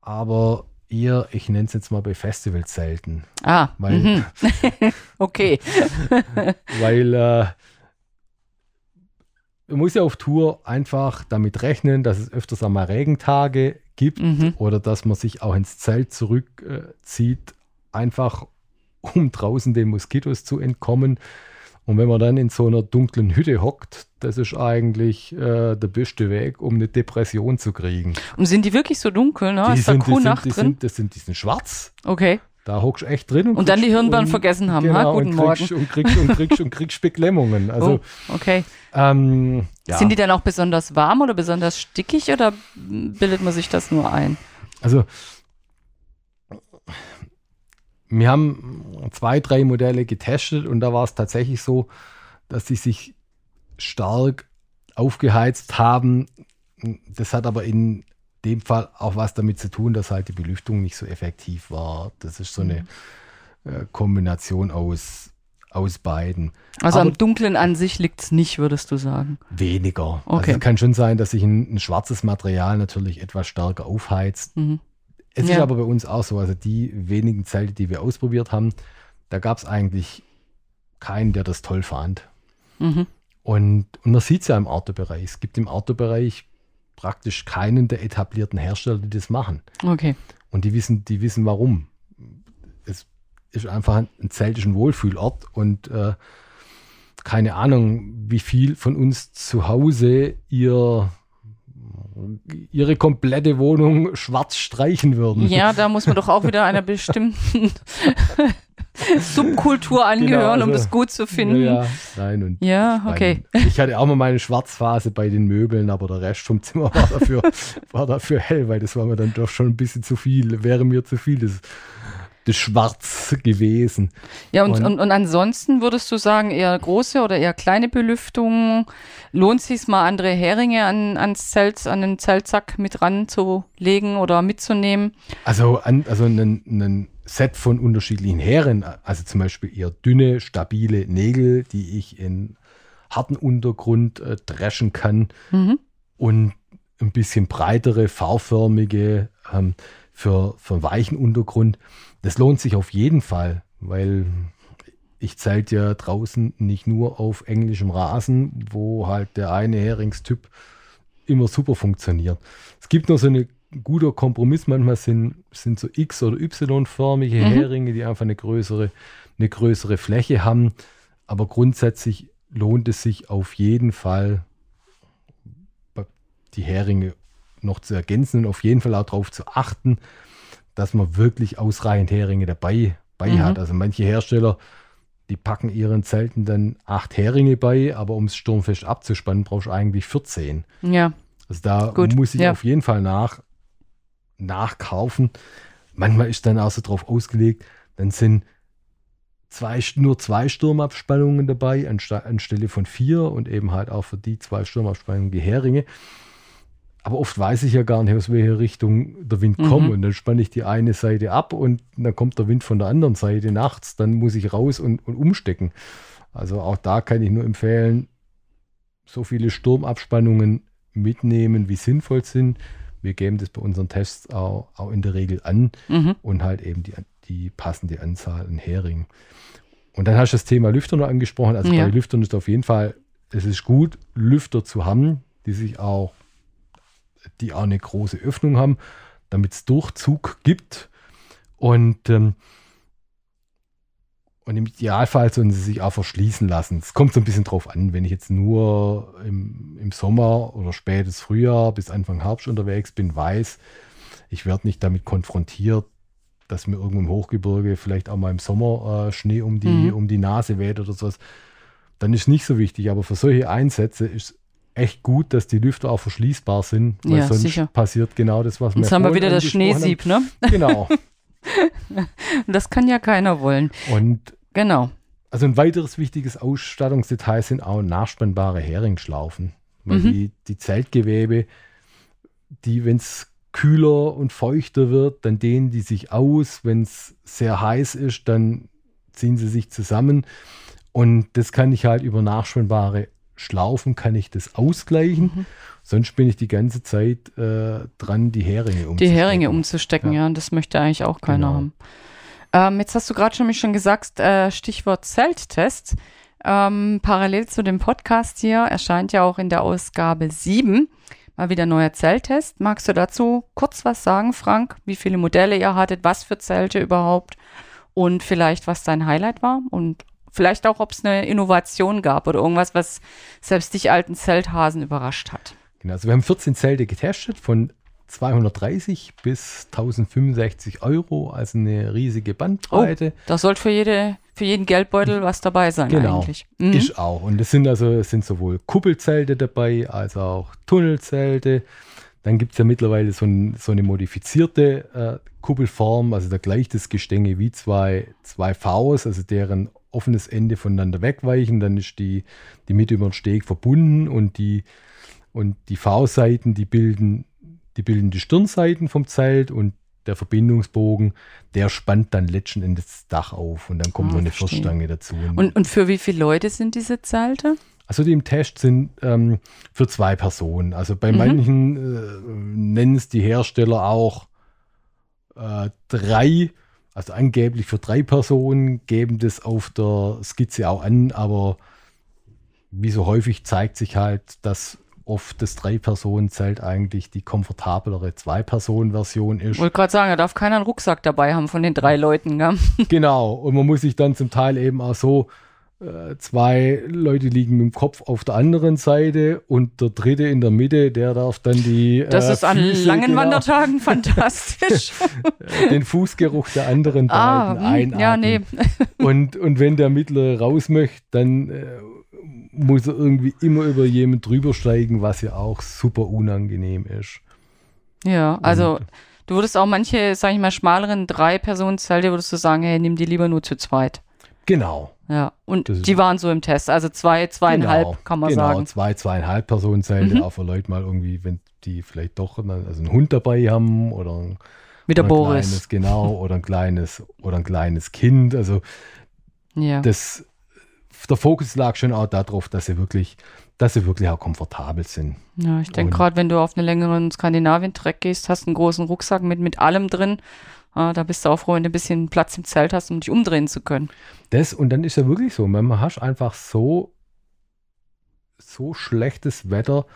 aber eher, ich nenne es jetzt mal bei Festivals selten. Ah, Weil, mhm. okay. weil äh, man muss ja auf Tour einfach damit rechnen, dass es öfters einmal Regentage gibt Mhm. oder dass man sich auch ins Zelt zurückzieht, einfach um draußen den Moskitos zu entkommen. Und wenn man dann in so einer dunklen Hütte hockt, das ist eigentlich äh, der beste Weg, um eine Depression zu kriegen. Und sind die wirklich so dunkel, ne? Die Ist da sind, die, Kuhnacht sind, die, drin? sind, das sind, die sind schwarz. Okay. Da hockst du echt drin. Und dann die Hirnbahn und- vergessen haben, Genau, ha? Guten und kriegst, Und kriegst, und kriegst, und kriegst Beklemmungen. Also, oh, okay. ähm, ja. Sind die dann auch besonders warm oder besonders stickig oder bildet man sich das nur ein? Also, wir haben zwei, drei Modelle getestet und da war es tatsächlich so, dass die sich stark aufgeheizt haben. Das hat aber in dem Fall auch was damit zu tun, dass halt die Belüftung nicht so effektiv war. Das ist so eine äh, Kombination aus, aus beiden. Also Aber- am Dunklen an sich liegt es nicht, würdest du sagen. Weniger. Okay. Also es kann schon sein, dass sich ein, ein schwarzes Material natürlich etwas stärker aufheizt. Mhm. Es Ja. ist aber bei uns auch so, also die wenigen Zelte, die wir ausprobiert haben, da gab es eigentlich keinen, der das toll fand. Mhm. Und, und man sieht es ja im Autobereich. Es gibt im Autobereich praktisch keinen der etablierten Hersteller, die das machen. Okay. Und die wissen, die wissen warum. Es ist einfach ein, ein Zelt ist ein Wohlfühlort und äh, keine Ahnung, wie viel von uns zu Hause ihr ihre komplette Wohnung schwarz streichen würden. Ja, da muss man doch auch wieder einer bestimmten Subkultur angehören, um also- das gut zu finden. Ja, Ja, ja. nein, und Mein, ich hatte auch mal meine Schwarzphase bei den Möbeln, aber der Rest vom Zimmer war dafür, war dafür hell, weil das war mir dann doch schon ein bisschen zu viel, wäre mir zu viel, das Schwarz gewesen. Ja, und, Und- und, und ansonsten würdest du sagen, eher große oder eher kleine Belüftung? Lohnt es sich mal andere Heringe an, ans Zelt, an den Zeltsack mit ranzulegen oder mitzunehmen? Also, an, also ein, ein Set von unterschiedlichen Heeren, also zum Beispiel eher dünne, stabile Nägel, die ich in harten Untergrund äh, dreschen kann Mhm. und ein bisschen breitere, V-förmige ähm, für, für weichen Untergrund. Das lohnt sich auf jeden Fall, weil ich zählt ja draußen nicht nur auf englischem Rasen, wo halt der eine Heringstyp immer super funktioniert. Es gibt nur so eine guter Kompromiss. Manchmal sind, sind so X- oder Y-förmige Mhm. Heringe, die einfach eine größere, eine größere Fläche haben. Aber grundsätzlich lohnt es sich auf jeden Fall, die Heringe noch zu ergänzen und auf jeden Fall auch darauf zu achten, dass man wirklich ausreichend Heringe dabei bei Mhm. hat. Also manche Hersteller, die packen ihren Zelten dann acht Heringe bei, aber um es sturmfest abzuspannen, brauchst du eigentlich 14. Ja, Also da Gut, muss ich ja. auf jeden Fall nach, nachkaufen. Manchmal ist dann auch so drauf ausgelegt, dann sind zwei, nur zwei Sturmabspannungen dabei, anstelle von vier und eben halt auch für die zwei Sturmabspannungen die Heringe. Aber oft weiß ich ja gar nicht, aus welcher Richtung der Wind Mhm. kommt. Und dann spanne ich die eine Seite ab und dann kommt der Wind von der anderen Seite nachts. Dann muss ich raus und, und umstecken. Also auch da kann ich nur empfehlen, so viele Sturmabspannungen mitnehmen, wie sinnvoll sind. Wir geben das bei unseren Tests auch, auch in der Regel an mhm. und halt eben die, die passende Anzahl an Heringen. Und dann hast du das Thema Lüfter noch angesprochen. Also Ja. bei Lüftern ist auf jeden Fall, es ist gut, Lüfter zu haben, die sich auch, die auch eine große Öffnung haben, damit es Durchzug gibt. Und, ähm, und im Idealfall sollen sie sich auch verschließen lassen. Es kommt so ein bisschen drauf an, wenn ich jetzt nur im, im Sommer oder spätes Frühjahr bis Anfang Herbst unterwegs bin, weiß, ich werde nicht damit konfrontiert, dass mir irgendwo im Hochgebirge vielleicht auch mal im Sommer äh, Schnee um die, Mhm. um die Nase weht oder sowas, dann ist nicht so wichtig. Aber für solche Einsätze ist echt gut, dass die Lüfter auch verschließbar sind, weil Ja, sonst sicher. passiert genau das, was Jetzt wir haben wir wieder das Schneesieb, ne? Genau. Das kann ja keiner wollen. Und Genau. also ein weiteres wichtiges Ausstattungsdetail sind auch nachspannbare Heringsschlaufen. Weil Mhm. die, die Zeltgewebe, die, wenn es kühler und feuchter wird, dann dehnen die sich aus. Wenn es sehr heiß ist, dann ziehen sie sich zusammen. Und das kann ich halt über nachschwimmbare Schlaufen kann ich das ausgleichen. Mhm. Sonst bin ich die ganze Zeit äh, dran, die Heringe umzustecken. Die Heringe umzustecken, ja. Ja. und das möchte eigentlich auch keiner Genau. haben. Ähm, jetzt hast du gerade schon schon gesagt, äh, Stichwort Zelttest. Ähm, parallel zu dem Podcast hier erscheint ja auch in der Ausgabe 7 mal wieder neuer Zelttest. Magst du dazu kurz was sagen, Frank? Wie viele Modelle ihr hattet, was für Zelte überhaupt und vielleicht was dein Highlight war und vielleicht auch, ob es eine Innovation gab oder irgendwas, was selbst dich alten Zelthasen überrascht hat. Genau, also wir haben 14 Zelte getestet von 230 bis 1065 Euro, also eine riesige Bandbreite. Da sollte für, jede, für jeden Geldbeutel was dabei sein Genau. eigentlich. Mhm. Ist auch. Und es sind also es sind sowohl Kuppelzelte dabei, als auch Tunnelzelte. Dann gibt es ja mittlerweile so, ein, so eine modifizierte äh, Kuppelform, also da gleicht das Gestänge wie zwei, zwei Vs, also deren offenes Ende voneinander wegweichen. Dann ist die, die Mitte über den Steg verbunden und die, und die V-Seiten, die bilden, die bilden die Stirnseiten vom Zelt und der Verbindungsbogen, der spannt dann letzten Endes das Dach auf und dann kommt Ah, noch eine. Firststange dazu. Und, und für wie viele Leute sind diese Zelte? Also die im Test sind ähm, für zwei Personen. Also bei Mhm. manchen äh, nennen es die Hersteller auch äh, drei, also angeblich für drei Personen, geben das auf der Skizze auch an, aber wie so häufig zeigt sich halt, dass oft das Drei-Personen-Zelt eigentlich die komfortablere Zwei-Personen-Version ist. Ich wollte gerade sagen, da darf keiner einen Rucksack dabei haben von den drei Leuten. Gell? Genau, und man muss sich dann zum Teil eben auch so, zwei Leute liegen mit dem Kopf auf der anderen Seite und der dritte in der Mitte, der darf dann die Das äh, ist an Füße, langen genau, Wandertagen fantastisch. den Fußgeruch der anderen ah, beiden einatmen. ja, nee. Und, und wenn der Mittlere raus möchte, dann äh, muss er irgendwie immer über jemand drüber steigen, was ja auch super unangenehm ist. Ja, also Und- du würdest auch manche, sag ich mal, schmaleren Drei-Personen-Zelte, würdest du sagen, hey, nimm die lieber nur zu zweit. Genau. Ja, und Das die waren so im Test, also zwei, zweieinhalb, genau, kann man genau, sagen. zwei, zweieinhalb Personenzelte, Mhm. auch für Leute mal irgendwie, wenn die vielleicht doch einen- also einen Hund dabei haben oder ein Mit der oder ein Boris. Kleines, genau, oder ein kleines, oder ein kleines Kind. Also Ja. das, der Fokus lag schon auch darauf, dass sie wirklich, dass sie wirklich auch komfortabel sind. Ja, ich denke gerade, wenn du auf einen längeren Skandinavien-Trek gehst, hast einen großen Rucksack mit, mit allem drin. Ah, da bist du auch froh, wenn du ein bisschen Platz im Zelt hast, um dich umdrehen zu können. Das, und dann ist ja wirklich so, man hast einfach so, so schlechtes Wetter,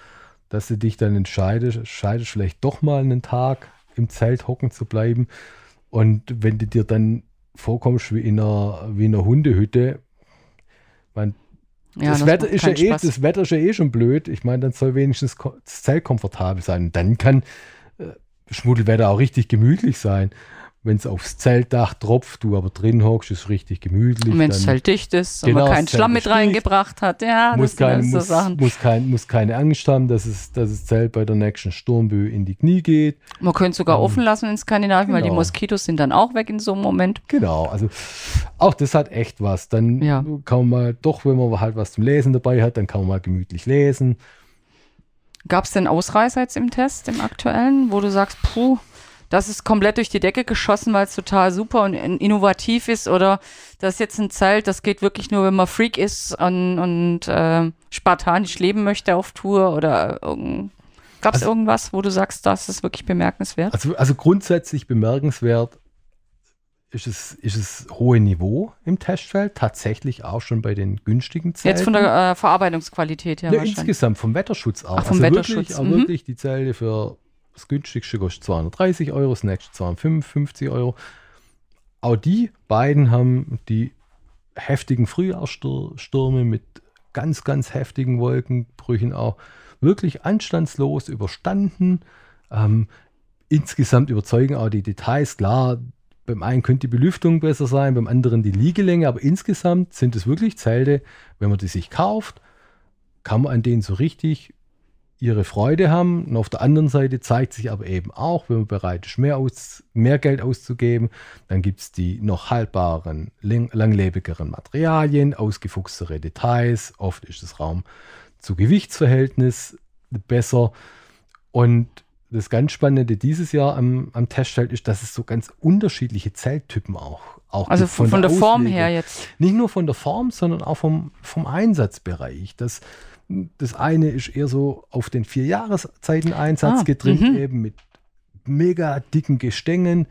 dass du dich dann entscheidest, entscheidest vielleicht doch mal einen Tag im Zelt hocken zu bleiben. Und wenn du dir dann vorkommst wie in einer, wie in einer Hundehütte, man, Ja, das, Wetter macht ist ja eh, das Wetter ist ja eh schon blöd. Ich meine, dann soll wenigstens das Zelt komfortabel sein. Und dann kann äh, Schmuddelwetter auch richtig gemütlich sein. Wenn es aufs Zeltdach tropft, du aber drin hockst, ist richtig gemütlich. Und wenn es halt dicht ist und Genau, man keinen Schlamm mit dicht. reingebracht hat. Ja, muss, das sind keine, alles so muss, Sachen. muss, kein, muss keine Angst haben, dass, es, dass das Zelt bei der nächsten Sturmböe in die Knie geht. Man könnte sogar Ähm, offen lassen in Skandinavien, weil die genau. Moskitos sind dann auch weg in so einem Moment. Genau, also auch das hat echt was. Dann Ja. kann man mal, doch, wenn man halt was zum Lesen dabei hat, dann kann man mal gemütlich lesen. Gab es denn Ausreißer jetzt im Test, im aktuellen, wo du sagst, puh, das ist komplett durch die Decke geschossen, weil es total super und in- innovativ ist oder das ist jetzt ein Zelt, das geht wirklich nur, wenn man Freak ist und, und äh, spartanisch leben möchte auf Tour oder gab es Also- irgendwas, wo du sagst, das ist wirklich bemerkenswert? Also, also grundsätzlich bemerkenswert ist es, ist es hohe Niveau im Testfeld, tatsächlich auch schon bei den günstigen Zelten. Jetzt von der äh, Verarbeitungsqualität her Ja, insgesamt vom Wetterschutz auch. Ach, vom also Wetterschutz, Wirklich, auch mhm. wirklich die Zelte für das günstigste kostet 230 Euro, das nächste 255 Euro. Auch die beiden haben die heftigen Frühjahrsstürme mit ganz, ganz heftigen Wolkenbrüchen auch wirklich anstandslos überstanden. Ähm, insgesamt überzeugen auch die Details. Klar, beim einen könnte die Belüftung besser sein, beim anderen die Liegelänge, aber insgesamt sind es wirklich Zelte, wenn man die sich kauft, kann man an denen so richtig ihre Freude haben. Und auf der anderen Seite zeigt sich aber eben auch, wenn man bereit ist, mehr, aus, mehr Geld auszugeben, dann gibt es die noch haltbaren, lang, langlebigeren Materialien, ausgefuchstere Details. Oft ist das Raum zu Gewichtsverhältnis besser. Und das ganz Spannende dieses Jahr am, am Testfeld ist, dass es so ganz unterschiedliche Zelttypen auch, auch Also von, von der, Form Auslegung. her jetzt. Nicht nur von der Form, sondern auch vom, vom Einsatzbereich. Das, das eine ist eher so auf den vier Jahreszeiten-Einsatz Ah, getrimmt, mhm. eben mit mega dicken Gestängen,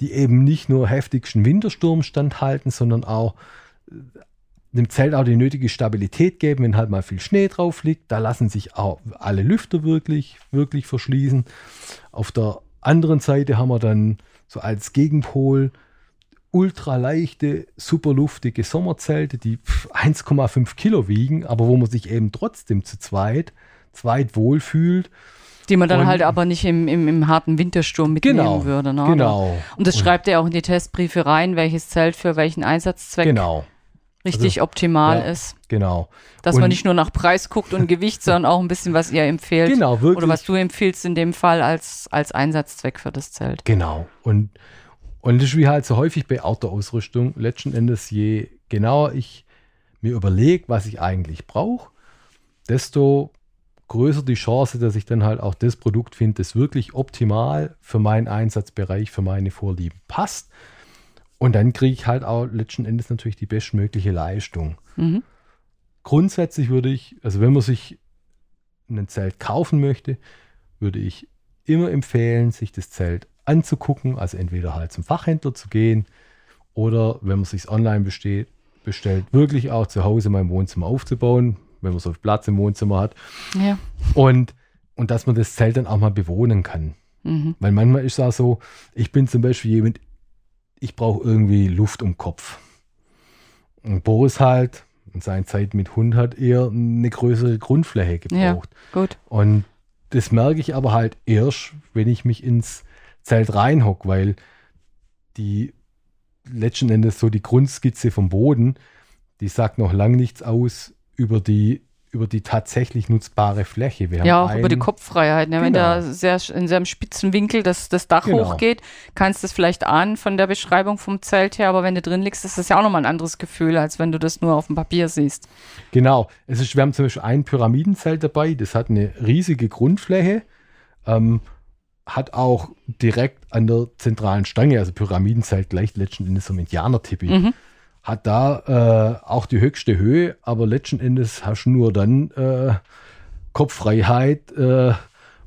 die eben nicht nur heftigsten Wintersturm standhalten, sondern auch äh, dem Zelt auch die nötige Stabilität geben, wenn halt mal viel Schnee drauf liegt. Da lassen sich auch alle Lüfter wirklich, wirklich verschließen. Auf der anderen Seite haben wir dann so als Gegenpol ultraleichte, super luftige Sommerzelte, die pf, 1,5 Kilo wiegen, aber wo man sich eben trotzdem zu zweit, zweit wohlfühlt. Die man dann Und- halt aber nicht im, im, im harten Wintersturm mitnehmen Genau, würde. Ne? genau. Und das schreibt er auch in die Testbriefe rein, welches Zelt für welchen Einsatzzweck Genau, richtig optimal ja. ist. genau. Dass Und- man nicht nur nach Preis guckt und Gewicht, sondern auch ein bisschen, was ihr empfehlt. Genau, wirklich. Oder was du empfiehlst in dem Fall als, als Einsatzzweck für das Zelt. Genau. Und, und das ist wie halt so häufig bei Outdoor-Ausrüstung. Letzten Endes, je genauer ich mir überlege, was ich eigentlich brauche, desto größer die Chance, dass ich dann halt auch das Produkt finde, das wirklich optimal für meinen Einsatzbereich, für meine Vorlieben passt. Und dann kriege ich halt auch letzten Endes natürlich die bestmögliche Leistung. Mhm. Grundsätzlich würde ich, also wenn man sich ein Zelt kaufen möchte, würde ich immer empfehlen, sich das Zelt anzugucken, also entweder halt zum Fachhändler zu gehen oder wenn man sich online besteht, bestellt, wirklich auch zu Hause mein Wohnzimmer aufzubauen, wenn man so viel Platz im Wohnzimmer hat Ja. und, und dass man das Zelt dann auch mal bewohnen kann. Mhm. Weil manchmal ist es auch so, ich bin zum Beispiel jemand, ich brauche irgendwie Luft um Kopf. Und Boris halt, in seiner Zeit mit Hund hat eher eine größere Grundfläche Ja. gebraucht. Gut. Und das merke ich aber halt erst, wenn ich mich ins Zelt reinhock, weil die letzten Endes so die Grundskizze vom Boden, die sagt noch lang nichts aus über die, über die tatsächlich nutzbare Fläche. Wir haben Ja, auch über die einen- Kopffreiheit. Ne? Wenn Genau. da sehr, in sehr spitzen Winkel das, das Dach Genau. hochgeht, kannst du das vielleicht ahnen von der Beschreibung vom Zelt her, aber wenn du drin liegst, ist das ja auch nochmal ein anderes Gefühl, als wenn du das nur auf dem Papier siehst. Genau. Es ist, wir haben zum Beispiel ein Pyramidenzelt dabei, das hat eine riesige Grundfläche, ähm, auch direkt an der zentralen Stange, also Pyramidenzelt gleich letzten Endes so ein Indianer-Tippi, Mhm. hat da äh, auch die höchste Höhe, aber letzten Endes hast du nur dann äh, Kopffreiheit, äh,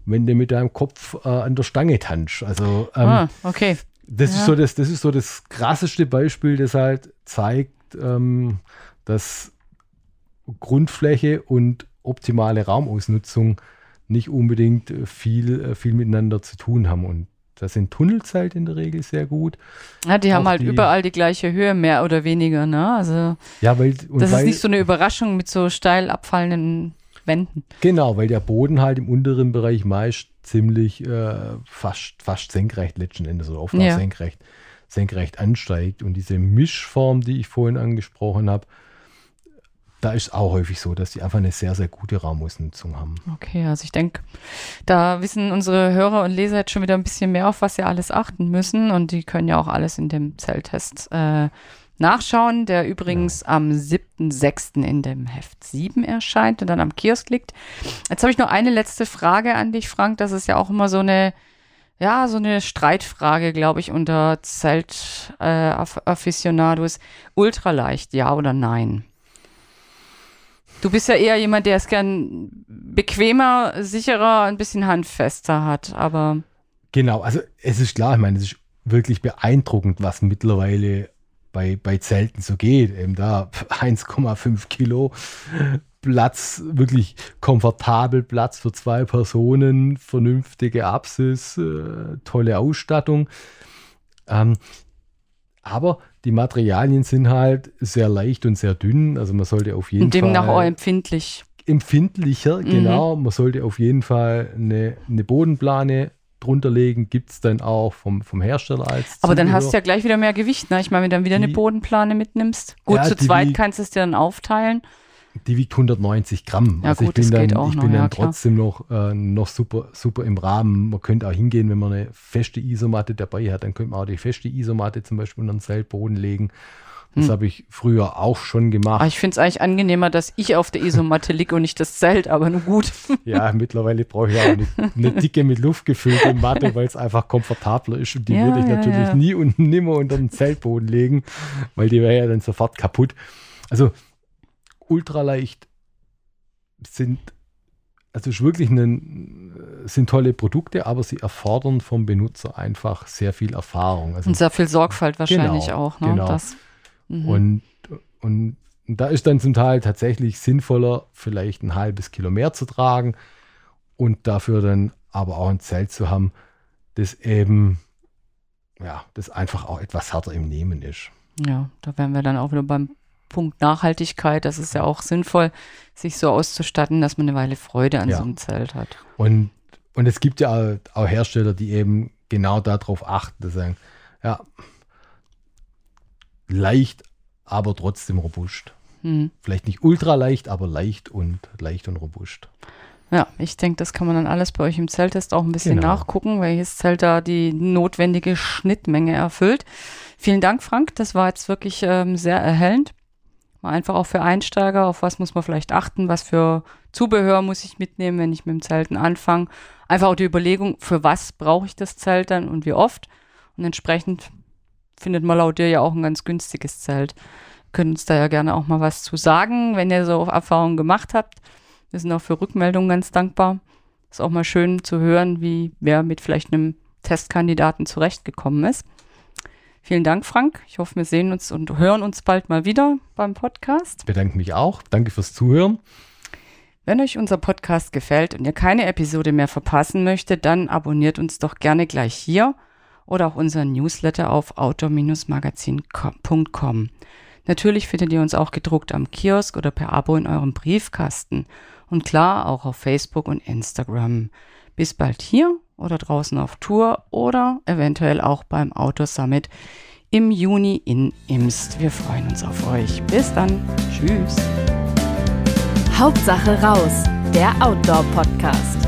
wenn du mit deinem Kopf äh, an der Stange tanzt. Also ähm, ah, okay. das, Ja. ist so das, das ist so das krasseste Beispiel, das halt zeigt, ähm, dass Grundfläche und optimale Raumausnutzung nicht unbedingt äh, viel, äh, viel miteinander zu tun haben. Und da sind Tunnelzelte in der Regel sehr gut. Ja, die haben Auch halt die- überall die gleiche Höhe, mehr oder weniger, ne? Also Ja, weil, das weil, ist nicht so eine Überraschung mit so steil abfallenden Wänden. Genau, weil der Boden halt im unteren Bereich meist ziemlich äh, fast, fast senkrecht letzten Endes oder oft Ja. auch senkrecht, senkrecht ansteigt. Und diese Mischform, die ich vorhin angesprochen habe, da ist auch häufig so, dass die einfach eine sehr, sehr gute Raumausnutzung haben. Okay, also ich denke, da wissen unsere Hörer und Leser jetzt schon wieder ein bisschen mehr, auf was sie alles achten müssen. Und die können ja auch alles in dem Zelltest äh, nachschauen, der übrigens am 7.6. in dem Heft 7 erscheint und dann am Kiosk liegt. Jetzt habe ich noch eine letzte Frage an dich, Frank. Das ist ja auch immer so eine, ja, so eine Streitfrage, glaube ich, unter Zelt-Afficionados. Ultraleicht, ja oder nein? Du bist ja eher jemand, der es gern bequemer, sicherer, ein bisschen handfester hat, aber Genau, also es ist klar, ich meine, es ist wirklich beeindruckend, was mittlerweile bei, bei Zelten so geht. Eben da 1,5 Kilo Platz, wirklich komfortabel Platz für zwei Personen, vernünftige Apsis, äh, tolle Ausstattung. Ähm, aber die Materialien sind halt sehr leicht und sehr dünn. Also man sollte auf jeden und demnach auch Fall empfindlich. empfindlicher, Mhm. genau. Man sollte auf jeden Fall eine, eine Bodenplane drunter legen. Gibt es dann auch vom, vom Hersteller als Aber dann hast du ja gleich wieder mehr Gewicht, ne? Ich meine, wenn du dann wieder eine Die- Bodenplane mitnimmst. Gut, Ja, zu zweit kannst du es dir dann aufteilen. Die wiegt 190 Gramm. Ja, also gut, ich bin dann, ich noch, bin ja, dann trotzdem noch, äh, noch super, super im Rahmen. Man könnte auch hingehen, wenn man eine feste Isomatte dabei hat, dann könnte man auch die feste Isomatte zum Beispiel unter den Zeltboden legen. Das Hm. habe ich früher auch schon Aber gemacht. ich finde es eigentlich angenehmer, dass ich auf der Isomatte liege und nicht das Zelt, aber nur gut. Ja, mittlerweile brauche ich auch eine, eine dicke mit Luft gefüllte Matte, weil es einfach komfortabler ist. Und die Ja, würde ich natürlich ja. nie und nimmer unter den Zeltboden legen, weil die wäre ja dann sofort kaputt. Also ultraleicht sind, also ist wirklich ein, sind tolle Produkte, aber sie erfordern vom Benutzer einfach sehr viel Erfahrung. Also Und sehr viel Sorgfalt wahrscheinlich Genau, auch. Ne? genau. Das, mhm. Und, und da ist dann zum Teil tatsächlich sinnvoller, vielleicht ein halbes Kilo mehr zu tragen und dafür dann aber auch ein Zelt zu haben, das eben, ja, das einfach auch etwas härter im Nehmen ist. Ja, da wären wir dann auch wieder beim Punkt Nachhaltigkeit. Das ist ja auch sinnvoll, sich so auszustatten, dass man eine Weile Freude an Ja. so einem Zelt hat. Und, und es gibt ja auch, Hersteller, die eben genau darauf achten, dass sie sagen, ja, leicht, aber trotzdem robust. Hm. Vielleicht nicht ultra leicht, aber leicht und leicht und robust. Ja, ich denke, das kann man dann alles bei euch im Zelttest auch ein bisschen Genau. nachgucken, welches Zelt da die notwendige Schnittmenge erfüllt. Vielen Dank, Frank. Das war jetzt wirklich ähm, sehr erhellend. Einfach auch für Einsteiger, auf was muss man vielleicht achten, was für Zubehör muss ich mitnehmen, wenn ich mit dem Zelten anfange. Einfach auch die Überlegung, für was brauche ich das Zelt dann und wie oft. Und entsprechend findet man laut dir ja auch ein ganz günstiges Zelt. Könnt uns da ja gerne auch mal was zu sagen, wenn ihr so Erfahrungen gemacht habt. Wir sind auch für Rückmeldungen ganz dankbar. Ist auch mal schön zu hören, wie wer mit vielleicht einem Testkandidaten zurechtgekommen ist. Vielen Dank, Frank. Ich hoffe, wir sehen uns und hören uns bald mal wieder beim Podcast. Ich bedanke mich auch. Danke fürs Zuhören. Wenn euch unser Podcast gefällt und ihr keine Episode mehr verpassen möchtet, dann abonniert uns doch gerne gleich hier oder auch unseren Newsletter auf outdoor-magazin.com. Natürlich findet ihr uns auch gedruckt am Kiosk oder per Abo in eurem Briefkasten. Und klar auch auf Facebook und Instagram. Bis bald hier oder draußen auf Tour oder eventuell auch beim Outdoor Summit im Juni in Imst. Wir freuen uns auf euch. Bis dann. Tschüss. Hauptsache raus, der Outdoor-Podcast.